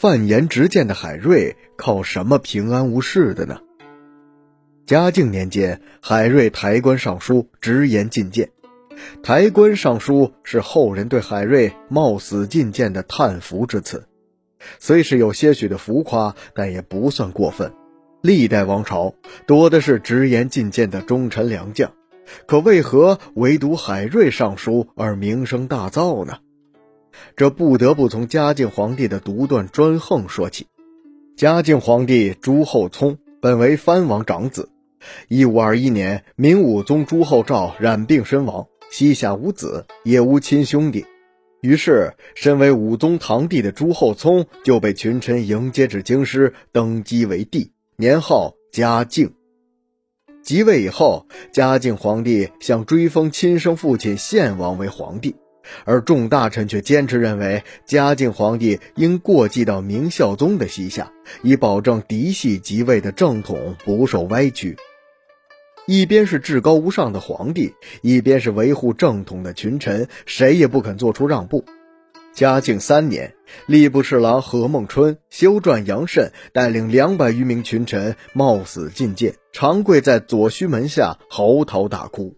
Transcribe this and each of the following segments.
犯言直谏的海瑞靠什么平安无事的呢？嘉靖年间，海瑞抬棺上书，直言进谏。抬棺上书是后人对海瑞冒死进谏的叹服之词，虽是有些许的浮夸，但也不算过分。历代王朝多的是直言进谏的忠臣良将，可为何唯独海瑞上书而名声大噪呢？这不得不从嘉靖皇帝的独断专横说起。嘉靖皇帝朱厚熜本为藩王长子。一五二一年，明武宗朱厚照染病身亡，膝下无子，也无亲兄弟。于是，身为武宗堂弟的朱厚熜就被群臣迎接至京师，登基为帝，年号嘉靖。即位以后，嘉靖皇帝想追封亲生父亲献王为皇帝。而众大臣却坚持认为，嘉靖皇帝应过继到明孝宗的膝下，以保证嫡系即位的正统不受歪曲。一边是至高无上的皇帝，一边是维护正统的群臣，谁也不肯做出让步。嘉靖三年，吏部侍郎何孟春、修撰杨慎带领两百余名群臣冒死进谏，长跪在左须门下嚎啕大哭。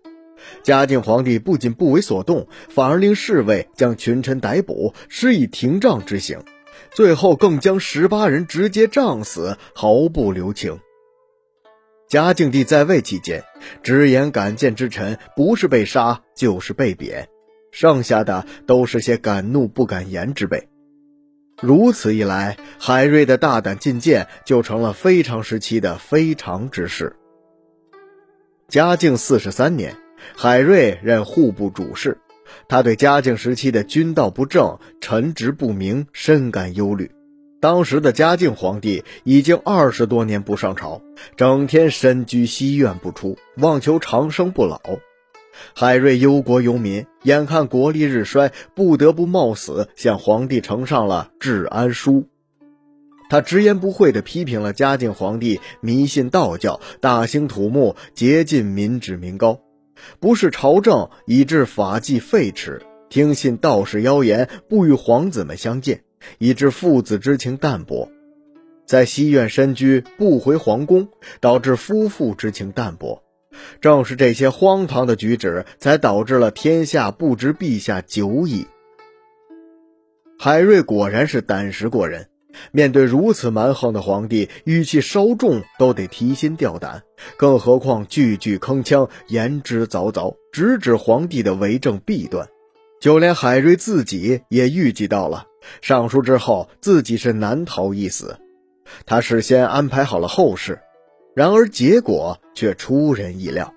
嘉靖皇帝不仅不为所动，反而令侍卫将群臣逮捕，施以廷杖之刑，最后更将十八人直接杖死，毫不留情。嘉靖帝在位期间，直言敢谏之臣不是被杀就是被贬，剩下的都是些敢怒不敢言之辈。如此一来，海瑞的大胆进谏就成了非常时期的非常之事。嘉靖四十三年。海瑞任户部主事，他对嘉靖时期的君道不正、臣职不明深感忧虑。当时的嘉靖皇帝已经二十多年不上朝，整天深居西院不出，妄求长生不老。海瑞忧国忧民，眼看国力日衰，不得不冒死向皇帝呈上了治安书。他直言不讳地批评了嘉靖皇帝迷信道教、大兴土木、竭尽民脂民膏。不是朝政，以致法纪废弛；听信道士妖言，不与皇子们相见，以致父子之情淡薄；在西苑深居，不回皇宫，导致夫妇之情淡薄。正是这些荒唐的举止，才导致了天下不知陛下久矣。海瑞果然是胆识过人。面对如此蛮横的皇帝，语气稍重都得提心吊胆，更何况句句铿锵，言之凿凿，直指皇帝的为政弊端。就连海瑞自己也预计到了，上书之后自己是难逃一死。他事先安排好了后事，然而结果却出人意料。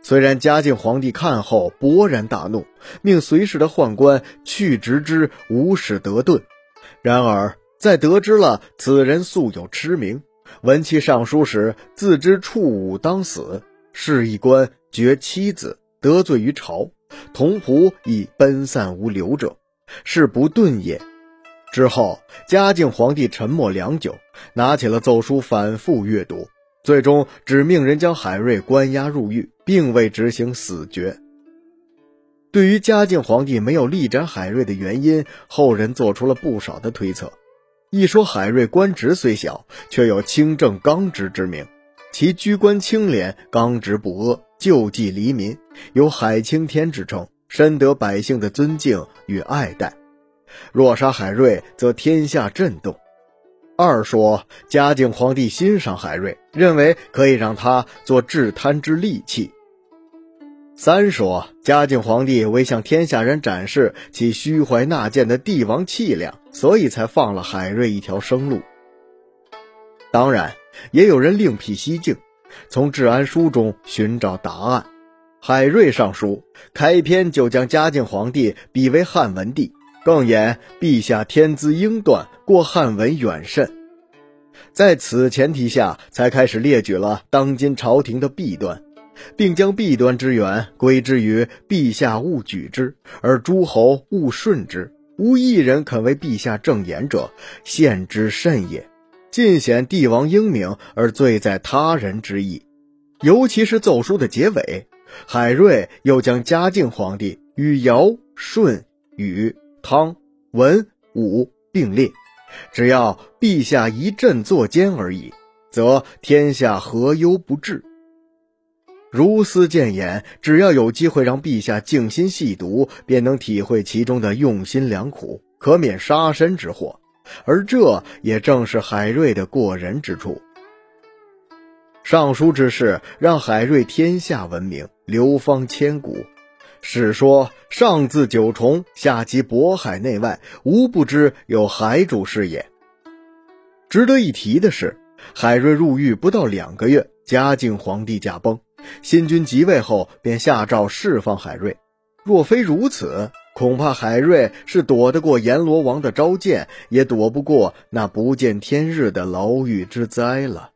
虽然嘉靖皇帝看后勃然大怒，命随侍的宦官去执之，无使得顿。然而，在得知了此人素有痴名，闻其上书时，自知触武当死，是一官绝妻子，得罪于朝，同仆已奔散无留者，是不遁也。之后，嘉靖皇帝沉默良久，拿起了奏书反复阅读，最终只命人将海瑞关押入狱，并未执行死决。对于嘉靖皇帝没有力斩海瑞的原因，后人做出了不少的推测。一说海瑞官职虽小，却有清正刚直之名，其居官清廉、刚直不阿、救济黎民，有海青天之称，深得百姓的尊敬与爱戴。若杀海瑞，则天下震动。二说嘉靖皇帝欣赏海瑞，认为可以让他做治贪之利器。三说嘉靖皇帝为向天下人展示其虚怀纳谏的帝王气量，所以才放了海瑞一条生路。当然，也有人另辟蹊径，从治安书中寻找答案。海瑞上书开篇就将嘉靖皇帝比为汉文帝，更言陛下天资英断，过汉文远甚。在此前提下，才开始列举了当今朝廷的弊端。并将弊端之源归之于陛下勿举之，而诸侯勿顺之。无一人肯为陛下正言者，献之甚也。尽显帝王英明而罪在他人之意。尤其是奏书的结尾，海瑞又将嘉靖皇帝与尧、舜、禹、汤、文、武并列，只要陛下一振作奸而已，则天下何忧不至？如斯谏言，只要有机会让陛下静心细读，便能体会其中的用心良苦，可免杀身之祸。而这也正是海瑞的过人之处。上书之事让海瑞天下闻名，流芳千古。史说上自九重，下及渤海内外，无不知有海主事也。值得一提的是，海瑞入狱不到两个月，嘉靖皇帝驾崩。新君即位后，便下诏释放海瑞。若非如此，恐怕海瑞是躲得过阎罗王的召见，也躲不过那不见天日的牢狱之灾了。